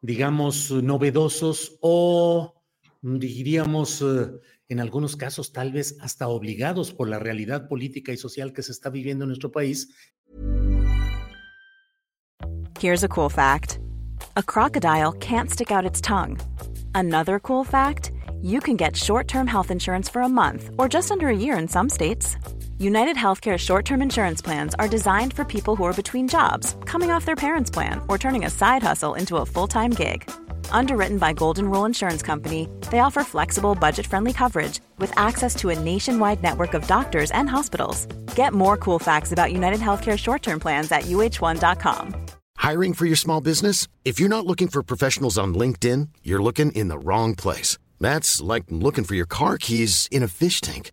digamos, novedosos o diríamos eh, en algunos casos tal vez hasta obligados por la realidad política y social que se está viviendo en nuestro país. Here's a cool fact. A crocodile can't stick out its tongue. Another cool fact, you can get short-term health insurance for a month or just under a year in some states. United Healthcare short term insurance plans are designed for people who are between jobs, coming off their parents' plan, or turning a side hustle into a full time gig. Underwritten by Golden Rule Insurance Company, they offer flexible, budget friendly coverage with access to a nationwide network of doctors and hospitals. Get more cool facts about United Healthcare short term plans at uh1.com. Hiring for your small business? If you're not looking for professionals on LinkedIn, you're looking in the wrong place. That's like looking for your car keys in a fish tank.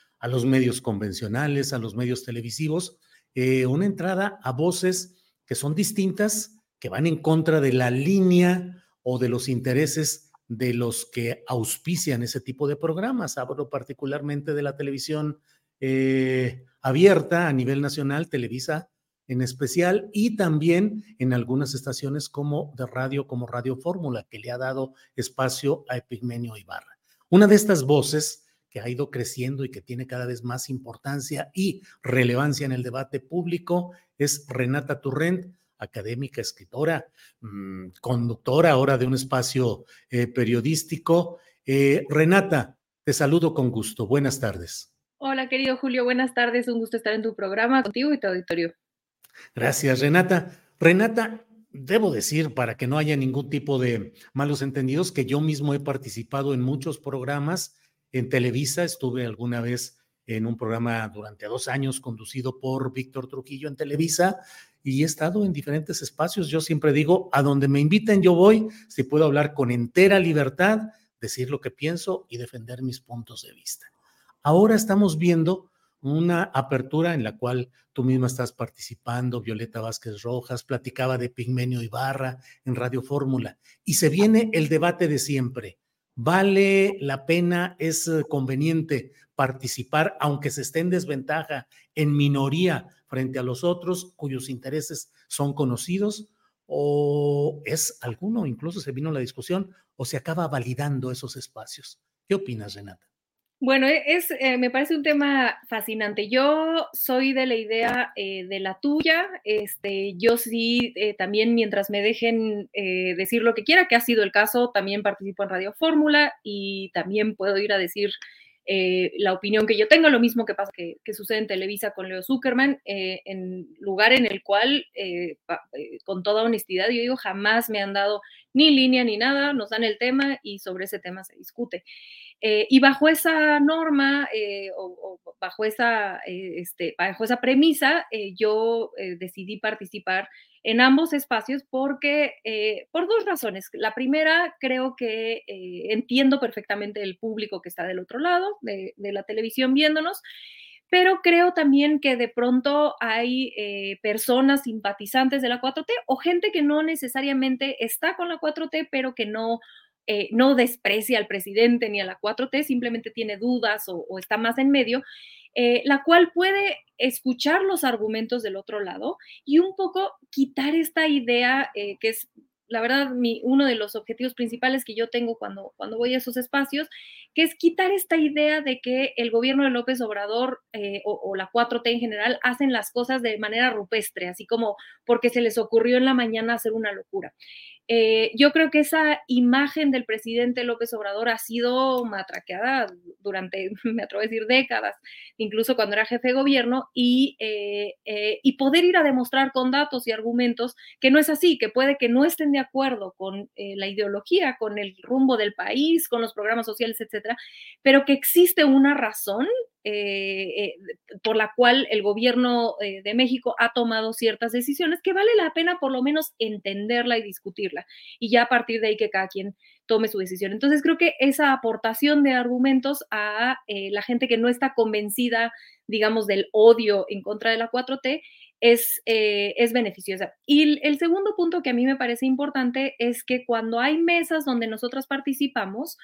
a los medios convencionales, a los medios televisivos, eh, una entrada a voces que son distintas, que van en contra de la línea o de los intereses de los que auspician ese tipo de programas. Hablo particularmente de la televisión eh, abierta a nivel nacional, Televisa en especial, y también en algunas estaciones como de radio, como Radio Fórmula, que le ha dado espacio a Epigmenio Ibarra. Una de estas voces que ha ido creciendo y que tiene cada vez más importancia y relevancia en el debate público es Renata Turrent, académica, escritora, mm, conductora ahora de un espacio eh, periodístico. Eh, Renata, te saludo con gusto. Buenas tardes. Hola, querido Julio. Buenas tardes. Un gusto estar en tu programa contigo y tu auditorio. Gracias, Renata. Renata, debo decir, para que no haya ningún tipo de malos entendidos, que yo mismo he participado en muchos programas en Televisa. Estuve alguna vez en un programa durante dos años conducido por Víctor Trujillo en Televisa y he estado en diferentes espacios. Yo siempre digo, a donde me inviten yo voy, si puedo hablar con entera libertad, decir lo que pienso y defender mis puntos de vista. Ahora estamos viendo una apertura en la cual tú misma estás participando, Violeta Vázquez Rojas, platicaba de Pigmenio Ibarra en Radio Fórmula, y se viene el debate de siempre vale la pena, es eh, conveniente participar, aunque se esté en desventaja, en minoría frente a los otros cuyos intereses son conocidos, o es alguno, incluso se vino la discusión, o se acaba validando esos espacios. ¿Qué opinas, Renata? Bueno, e, es, eh, me parece un tema fascinante. Yo soy de la idea eh, de la tuya. Este, yo sí, eh, también mientras me dejen decir lo que quiera, que ha sido el caso, también participo en Radio Fórmula y también puedo ir a decir eh, la opinión que yo tengo, lo mismo que pasa que, sucede en Televisa con Leo Zuckerman, eh, en lugar en el cual, eh, con toda honestidad, yo digo, jamás me han dado ni línea ni nada, nos dan el tema y sobre ese tema se discute. y bajo esa norma o, bajo, esa, este, bajo esa premisa, yo decidí participar en ambos espacios porque, eh, por dos razones. La primera, creo que eh, entiendo perfectamente el público que está del otro lado de, la televisión viéndonos, pero creo también que de pronto hay eh, personas simpatizantes de la 4T o gente que no necesariamente está con la 4T, pero que no no desprecia al presidente ni a la 4T, simplemente tiene dudas o, o está más en medio. Eh, la cual puede escuchar los argumentos del otro lado y un poco quitar esta idea eh, que es la verdad, mi, uno de los objetivos principales que yo tengo cuando, cuando voy a esos espacios, que es quitar esta idea de que el gobierno de López Obrador eh, o, o, la 4T en general hacen las cosas de manera rupestre, así como porque se les ocurrió en la mañana hacer una locura. Eh, yo creo que esa imagen del presidente López Obrador ha sido matraqueada durante, me atrevo a decir, décadas, incluso cuando era jefe de gobierno, eh, eh, y poder ir a demostrar con datos y argumentos que no es así, que puede que no estén de acuerdo con la ideología, con el rumbo del país, con los programas sociales, etcétera, pero que existe una razón eh, eh, por la cual el gobierno eh, de México ha tomado ciertas decisiones que vale la pena por lo menos entenderla y discutirla y ya a partir de ahí que cada quien tome su decisión. Entonces creo que esa aportación de argumentos a la gente que no está convencida, digamos, del odio en contra de la 4T es, es beneficiosa. Y el segundo punto que a mí me parece importante es que cuando hay mesas donde nosotros participamos,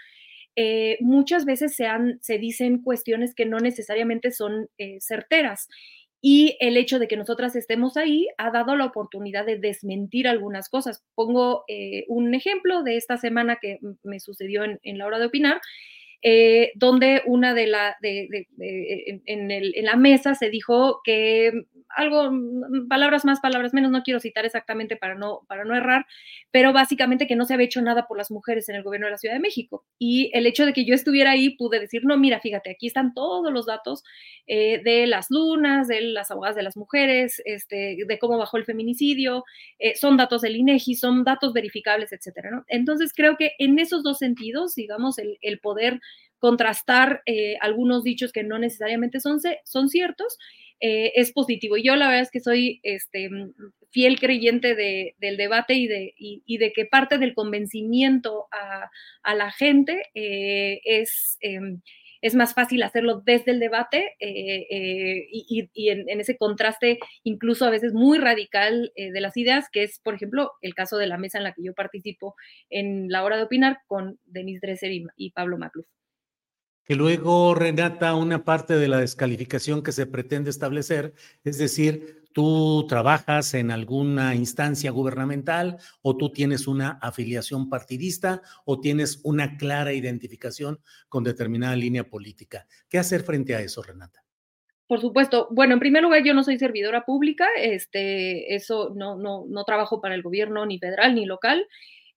eh, muchas veces se, se dicen cuestiones que no necesariamente son eh, certeras. Y el hecho de que nosotras estemos ahí ha dado la oportunidad de desmentir algunas cosas. Pongo eh, un ejemplo de esta semana que me sucedió en la hora de opinar. Donde una de la de, en, en, la mesa se dijo que algo, mm, palabras más, palabras menos, no quiero citar exactamente para no, para no errar, pero básicamente que no se había hecho nada por las mujeres en el gobierno de la Ciudad de México. Y el hecho de que yo estuviera ahí, pude decir, no, mira, fíjate, aquí están todos los datos eh, de las lunas, de las abogadas de las mujeres, este, de cómo bajó el feminicidio, eh, son datos del INEGI, son datos verificables, etcétera, ¿no? Entonces creo que en esos dos sentidos, digamos, el, el poder contrastar eh, algunos dichos que no necesariamente son, son ciertos eh, es positivo. Yo la verdad es que soy este, fiel creyente del debate y de, de, que parte del convencimiento a, la gente eh, es, em, es más fácil hacerlo desde el debate eh, y, en, ese contraste incluso a veces muy radical de las ideas, que es, por ejemplo, el caso de la mesa en la que yo participo en la hora de opinar con Denise Dresser y, Pablo Macluf que luego, Renata, una parte de la descalificación que se pretende establecer, es decir, tú trabajas en alguna instancia gubernamental o tú tienes una afiliación partidista o tienes una clara identificación con determinada línea política. ¿Qué hacer frente a eso, Renata? Por supuesto. Bueno, en primer lugar, yo no soy servidora pública, este, eso no, no, no trabajo para el gobierno ni federal ni local.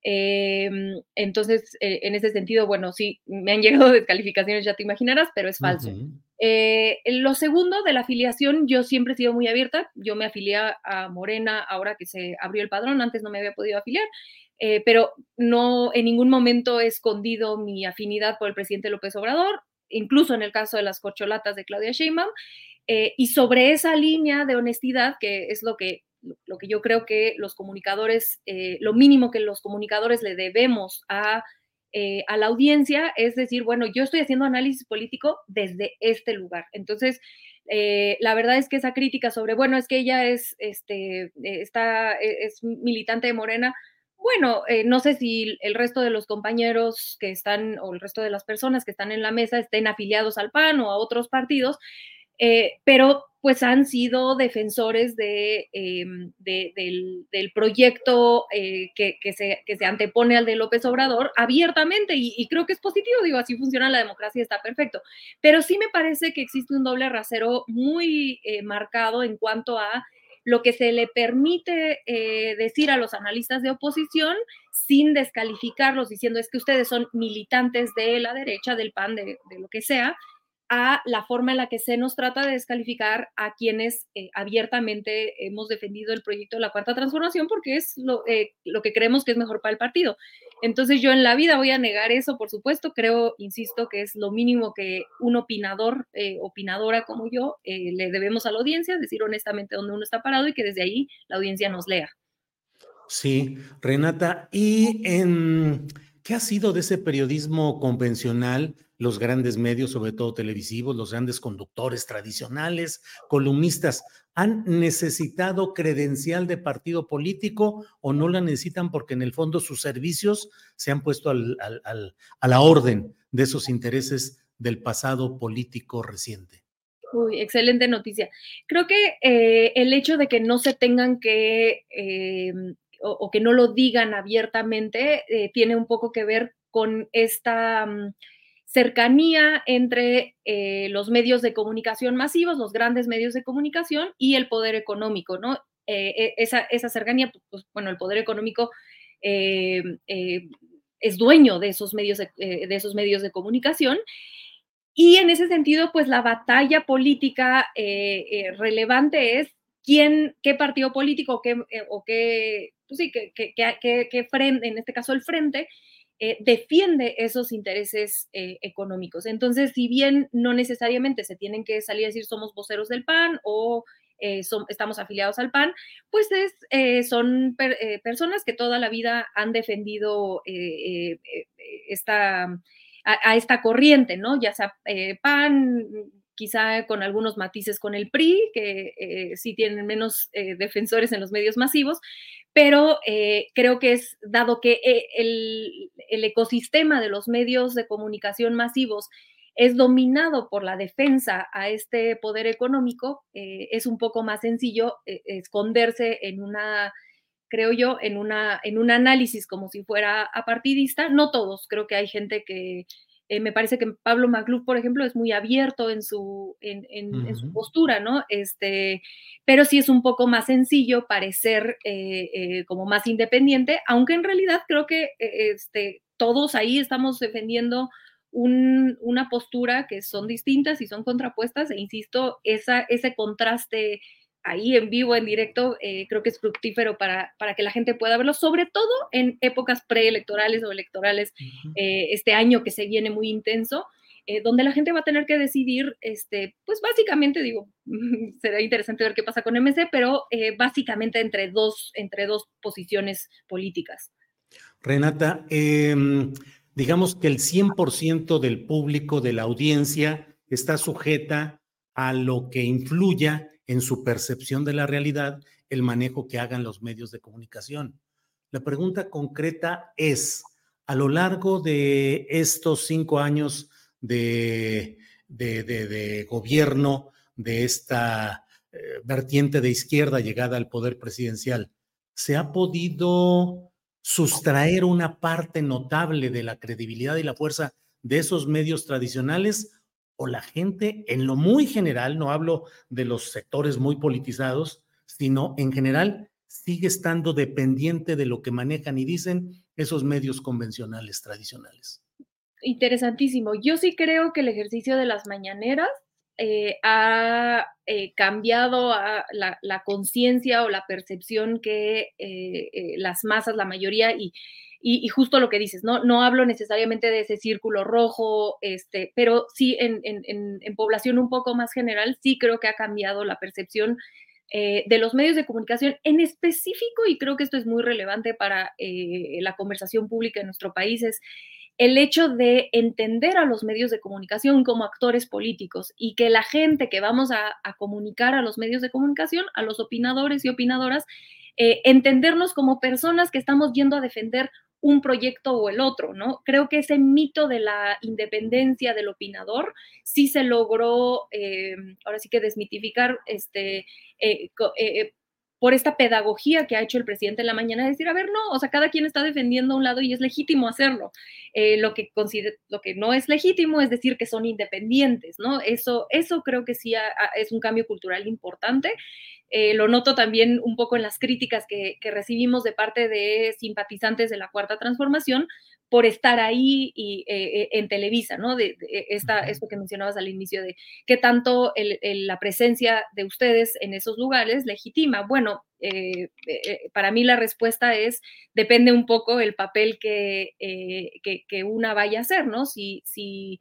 Em, entonces, eh, en ese sentido, bueno, sí, me han llegado descalificaciones, ya te imaginarás, pero es falso. Eh, lo segundo de la afiliación, yo siempre he sido muy abierta. Yo me afilié a Morena ahora que se abrió el padrón, antes no me había podido afiliar, eh, pero no en ningún momento he escondido mi afinidad por el presidente López Obrador, incluso en el caso de las corcholatas de Claudia Sheinbaum. y sobre esa línea de honestidad, que es lo que lo que yo creo que los comunicadores, eh, lo mínimo que los comunicadores le debemos a, eh, a, la audiencia es decir, bueno, yo estoy haciendo análisis político desde este lugar. Entonces, eh, la verdad es que esa crítica sobre, bueno, es que ella es, este, está, e, es militante de Morena, bueno, no sé si el resto de los compañeros que están o el resto de las personas que están en la mesa estén afiliados al PAN o a otros partidos, pero pues han sido defensores de, em, del, proyecto eh, que, se, se, antepone al de López Obrador abiertamente y, creo que es positivo, digo, así funciona la democracia, está perfecto. Pero sí me parece que existe un doble rasero muy eh, marcado en cuanto a lo que se le permite eh, decir a los analistas de oposición sin descalificarlos, diciendo es que ustedes son militantes de la derecha, del PAN, de lo que sea, a la forma en la que se nos trata de descalificar a quienes eh, abiertamente hemos defendido el proyecto de la Cuarta Transformación porque es lo, eh, lo, que creemos que es mejor para el partido. Entonces yo en la vida voy a negar eso, por supuesto, creo, insisto, que es lo mínimo que un opinador, eh, opinadora como yo, le debemos a la audiencia, decir honestamente dónde uno está parado y que desde ahí la audiencia nos lea. Sí, Renata, ¿y en qué ha sido de ese periodismo convencional? los grandes medios, sobre todo televisivos, los grandes conductores tradicionales, columnistas, ¿han necesitado credencial de partido político o no la necesitan porque en el fondo sus servicios se han puesto a la orden de esos intereses del pasado político reciente? Uy, excelente noticia. Creo que eh, el hecho de que no se tengan que eh, o, que no lo digan abiertamente eh, tiene un poco que ver con esta... Mm, cercanía entre eh, los medios de comunicación masivos, los grandes medios de comunicación y el poder económico, ¿no? Eh, esa, esa, cercanía, pues, pues, bueno, el poder económico es dueño de esos, medios de, de, esos medios de comunicación. Y en ese sentido, pues la batalla política relevante es quién, qué partido político qué, o qué, pues sí, qué, qué, qué, frente, en este caso el frente, eh, defiende esos intereses eh, económicos. Entonces, si bien no necesariamente se tienen que salir a decir somos voceros del PAN o eh, estamos afiliados al PAN, pues es, son personas que toda la vida han defendido esta, a, esta corriente, ¿no? Ya sea PAN, quizá con algunos matices con el PRI, que sí tienen menos defensores en los medios masivos, pero eh, creo que es, dado que eh, el, ecosistema de los medios de comunicación masivos es dominado por la defensa a este poder económico, eh, es un poco más sencillo esconderse en una, creo yo, en, una, en un análisis como si fuera apartidista. No todos, creo que hay gente que eh, me parece que Pablo Magluf, por ejemplo, es muy abierto en su, en, su postura, ¿no? Este, pero sí es un poco más sencillo parecer eh, eh, como más independiente, aunque en realidad creo que este, todos ahí estamos defendiendo una postura que son distintas y son contrapuestas, e insisto, esa, ese contraste ahí en vivo, en directo, eh, creo que es fructífero para, para, que la gente pueda verlo, sobre todo en épocas preelectorales o electorales, eh, este año que se viene muy intenso, eh, donde la gente va a tener que decidir, este, pues básicamente, digo, será interesante ver qué pasa con MC, pero básicamente entre dos, entre dos posiciones políticas. Renata, em, digamos que el 100% del público, de la audiencia, está sujeta a lo que influya en su percepción de la realidad el manejo que hagan los medios de comunicación. La pregunta concreta es, a lo largo de estos cinco años de, gobierno de esta eh, vertiente de izquierda llegada al poder presidencial, ¿se ha podido sustraer una parte notable de la credibilidad y la fuerza de esos medios tradicionales o la gente en lo muy general, no hablo de los sectores muy politizados, sino en general sigue estando dependiente de lo que manejan y dicen esos medios convencionales tradicionales. Interesantísimo. Yo sí creo que el ejercicio de las mañaneras eh, ha eh, cambiado la, conciencia o la percepción que eh, las masas, la mayoría, y y, justo lo que dices, ¿no? No hablo necesariamente de ese círculo rojo, este, pero sí en, población un poco más general, sí creo que ha cambiado la percepción eh, de los medios de comunicación en específico, y creo que esto es muy relevante para eh, la conversación pública en nuestro país, es el hecho de entender a los medios de comunicación como actores políticos y que la gente que vamos a, a comunicar a los medios de comunicación, a los opinadores y opinadoras, eh, entendernos como personas que estamos yendo a defender un proyecto o el otro, ¿no? Creo que ese mito de la independencia del opinador sí se logró, eh, ahora sí que desmitificar, este, eh, eh, por esta pedagogía que ha hecho el presidente en la mañana, decir, a ver, no, o sea, cada quien está defendiendo a un lado y es legítimo hacerlo. lo, que lo que no es legítimo es decir que son independientes, ¿no? Eso, eso creo que sí es un cambio cultural importante. Eh, lo noto también un poco en las críticas que, recibimos de parte de simpatizantes de la Cuarta Transformación por estar ahí y, eh, en Televisa, ¿no? De, esta, esto que mencionabas al inicio de qué tanto la presencia de ustedes en esos lugares legitima. Bueno, para mí la respuesta es, depende un poco el papel que, que, una vaya a hacer, ¿no? Si, si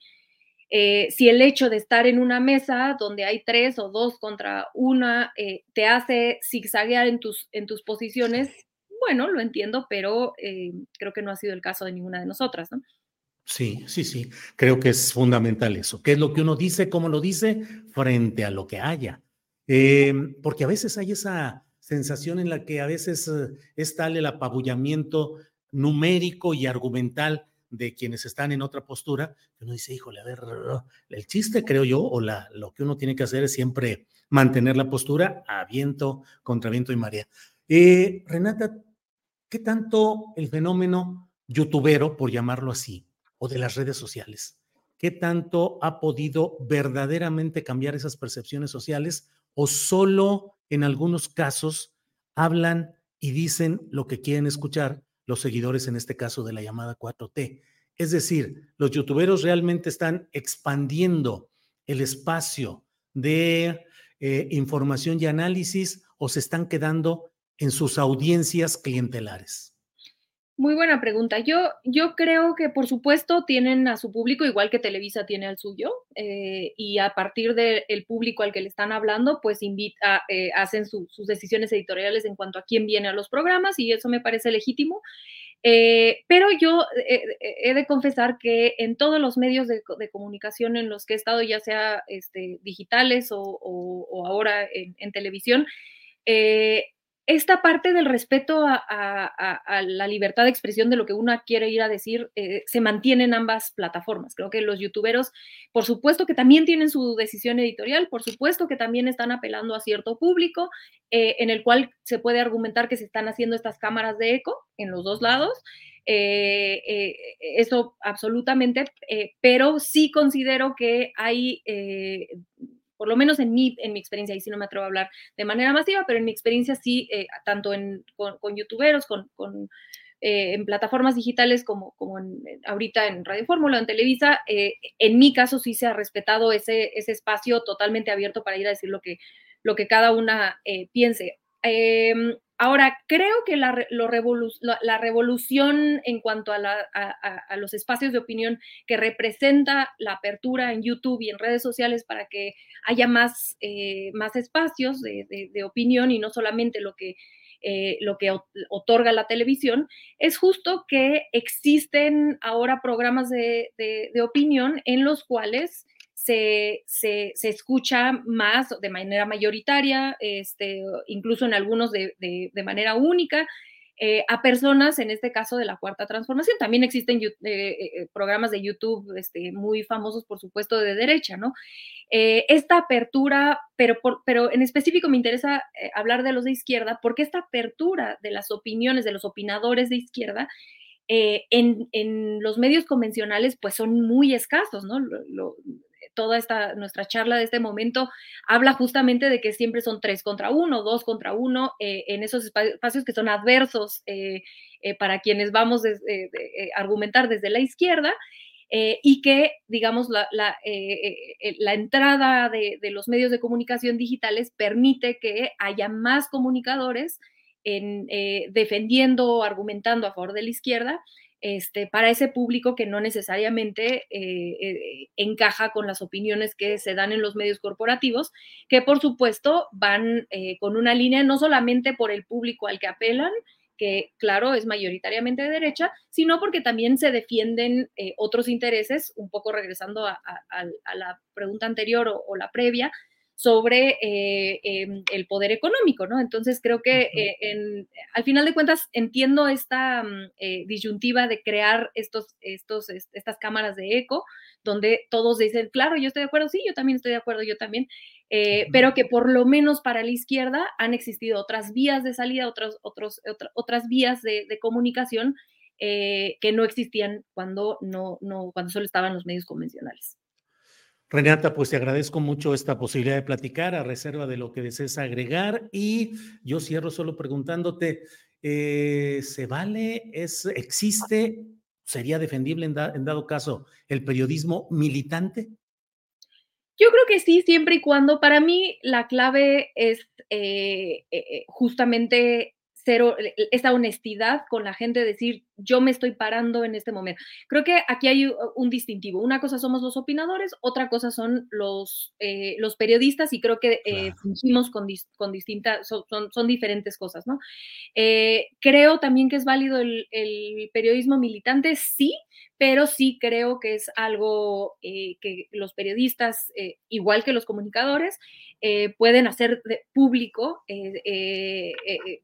eh, si el hecho de estar en una mesa donde hay tres o dos contra una eh, te hace zigzaguear en tus, en tus posiciones, bueno, lo entiendo, pero eh, creo que no ha sido el caso de ninguna de nosotras, ¿no? Sí, sí, sí. Creo que es fundamental eso. ¿Qué es lo que uno dice, cómo lo dice, frente a lo que haya? porque a veces hay esa sensación en la que a veces es tal el apabullamiento numérico y argumental de quienes están en otra postura, que uno dice, híjole, a ver, el chiste creo yo, o la, lo que uno tiene que hacer es siempre mantener la postura a viento, contra viento y marea. Eh, Renata, ¿qué tanto el fenómeno youtubero, por llamarlo así, o de las redes sociales, qué tanto ha podido verdaderamente cambiar esas percepciones sociales o solo en algunos casos hablan y dicen lo que quieren escuchar los seguidores, en este caso de la llamada 4T. Es decir, los youtuberos realmente están expandiendo el espacio de eh, información y análisis o se están quedando en sus audiencias clientelares. Muy buena pregunta. Yo, yo creo que por supuesto tienen a su público igual que Televisa tiene al suyo eh, y a partir del público al que le están hablando, pues invita, eh, hacen sus decisiones editoriales en cuanto a quién viene a los programas y eso me parece legítimo. Eh, pero yo he de confesar que en todos los medios de, comunicación en los que he estado, ya sea este, digitales o, ahora en, en televisión, esta parte del respeto a, la libertad de expresión de lo que uno quiere ir a decir eh, se mantiene en ambas plataformas. Creo que los youtuberos, por supuesto que también tienen su decisión editorial, por supuesto que también están apelando a cierto público, eh, en el cual se puede argumentar que se están haciendo estas cámaras de eco en los dos lados. Eh, eso absolutamente, pero sí considero que hay por lo menos en mi, en mi experiencia, y si no me atrevo a hablar de manera masiva, pero en mi experiencia sí, eh, tanto en, con, youtuberos, con, eh, en plataformas digitales como, como en, ahorita en Radio Fórmula, en Televisa, eh, en mi caso sí se ha respetado ese, ese espacio totalmente abierto para ir a decir lo que, lo que cada una piense. Em, Ahora, creo que la, la, revolución en cuanto a, los espacios de opinión que representa la apertura en YouTube y en redes sociales para que haya más, eh, más espacios de, opinión y no solamente lo que, eh, lo que otorga la televisión, es justo que existen ahora programas de, opinión en los cuales se, escucha más de manera mayoritaria, este, incluso en algunos de, manera única, eh, a personas, en este caso de la cuarta transformación. También existen eh, eh, programas de YouTube este, muy famosos, por supuesto, de derecha, ¿no? esta apertura, pero, pero en específico me interesa hablar de los de izquierda, porque esta apertura de las opiniones de los opinadores de izquierda en, los medios convencionales pues son muy escasos, ¿no? Toda esta, nuestra charla de este momento habla justamente de que siempre son tres contra uno, dos contra uno, eh, en esos espacios que son adversos eh, eh, para quienes vamos a argumentar desde la izquierda. y que, digamos, la, entrada de, los medios de comunicación digitales permite que haya más comunicadores en, defendiendo, argumentando a favor de la izquierda este, para ese público que no necesariamente eh, eh, encaja con las opiniones que se dan en los medios corporativos, que por supuesto van eh, con una línea no solamente por el público al que apelan, que claro es mayoritariamente de derecha, sino porque también se defienden otros intereses, un poco regresando a, la pregunta anterior o la previa, sobre eh, em, el poder económico, ¿no? Entonces creo que eh, al final de cuentas entiendo esta mm, eh, disyuntiva de crear estos, estos, estas cámaras de eco, donde todos dicen, claro, yo estoy de acuerdo, sí, yo también estoy de acuerdo, yo también, pero que por lo menos para la izquierda han existido otras vías de salida, otras, otros, otras vías de, comunicación que no existían cuando, no, no, cuando solo estaban los medios convencionales. Renata, pues te agradezco mucho esta posibilidad de platicar a reserva de lo que desees agregar y yo cierro solo preguntándote, eh, ¿se vale, existe, sería defendible en, en dado caso el periodismo militante? Yo creo que sí, siempre y cuando, para mí la clave es eh, eh, justamente cero, esa honestidad con la gente, decir, yo me estoy parando en este momento. Creo que aquí hay un distintivo. Una cosa somos los opinadores, otra cosa son los, eh, los periodistas y creo que eh, fungimos con, con distintas, son, son, diferentes cosas, ¿no? Eh, creo también que es válido el, el, periodismo militante, sí, pero sí creo que es algo que los periodistas, igual que los comunicadores, pueden hacer de público,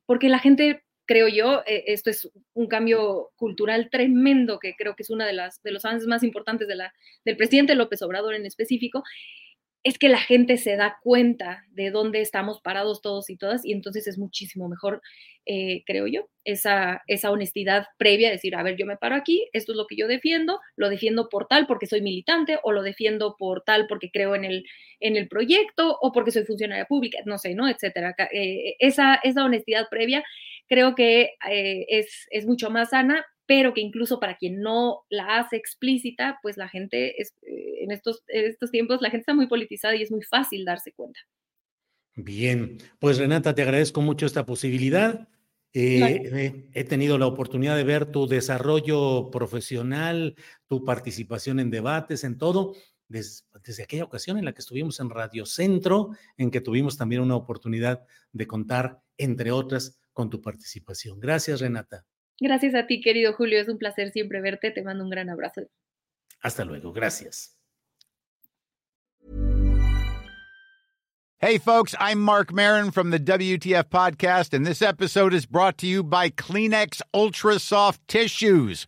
porque la gente creo yo, eh, esto es un cambio cultural tremendo que creo que es uno de, las, de los avances más importantes de la, del presidente López Obrador en específico, es que la gente se da cuenta de dónde estamos parados todos y todas y entonces es muchísimo mejor, eh, creo yo, esa, esa honestidad previa, decir, a ver, yo me paro aquí, esto es lo que yo defiendo, lo defiendo por tal porque soy militante o lo defiendo por tal porque creo en el, en el proyecto o porque soy funcionaria pública, no sé, ¿no? Etcétera. Eh, esa, esa honestidad previa creo que eh, es, es, mucho más sana, pero que incluso para quien no la hace explícita, pues la gente, es, eh, en, estos, en estos tiempos, la gente está muy politizada y es muy fácil darse cuenta. Bien, pues Renata, te agradezco mucho esta posibilidad. Eh, he tenido la oportunidad de ver tu desarrollo profesional, tu participación en debates, en todo, desde, desde, aquella ocasión en la que estuvimos en Radio Centro, en que tuvimos también una oportunidad de contar, entre otras, con tu participación. Gracias, Renata. Gracias a ti, querido Julio. Es un placer siempre verte. Te mando un gran abrazo. Hasta luego. Gracias. Hey, folks, I'm Mark Marin from the WTF Podcast, and this episode is brought to you by Kleenex Ultra Soft Tissues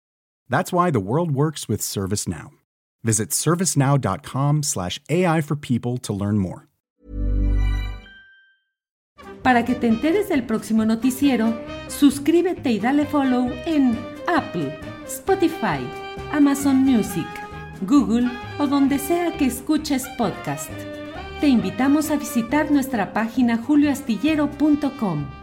That's why the world works with ServiceNow. Visit servicenow.com/ai for people to learn more. Para que te enteres del próximo noticiero, suscríbete y dale follow en Apple, Spotify, Amazon Music, Google o donde sea que escuches podcast. Te invitamos a visitar nuestra página julioastillero.com.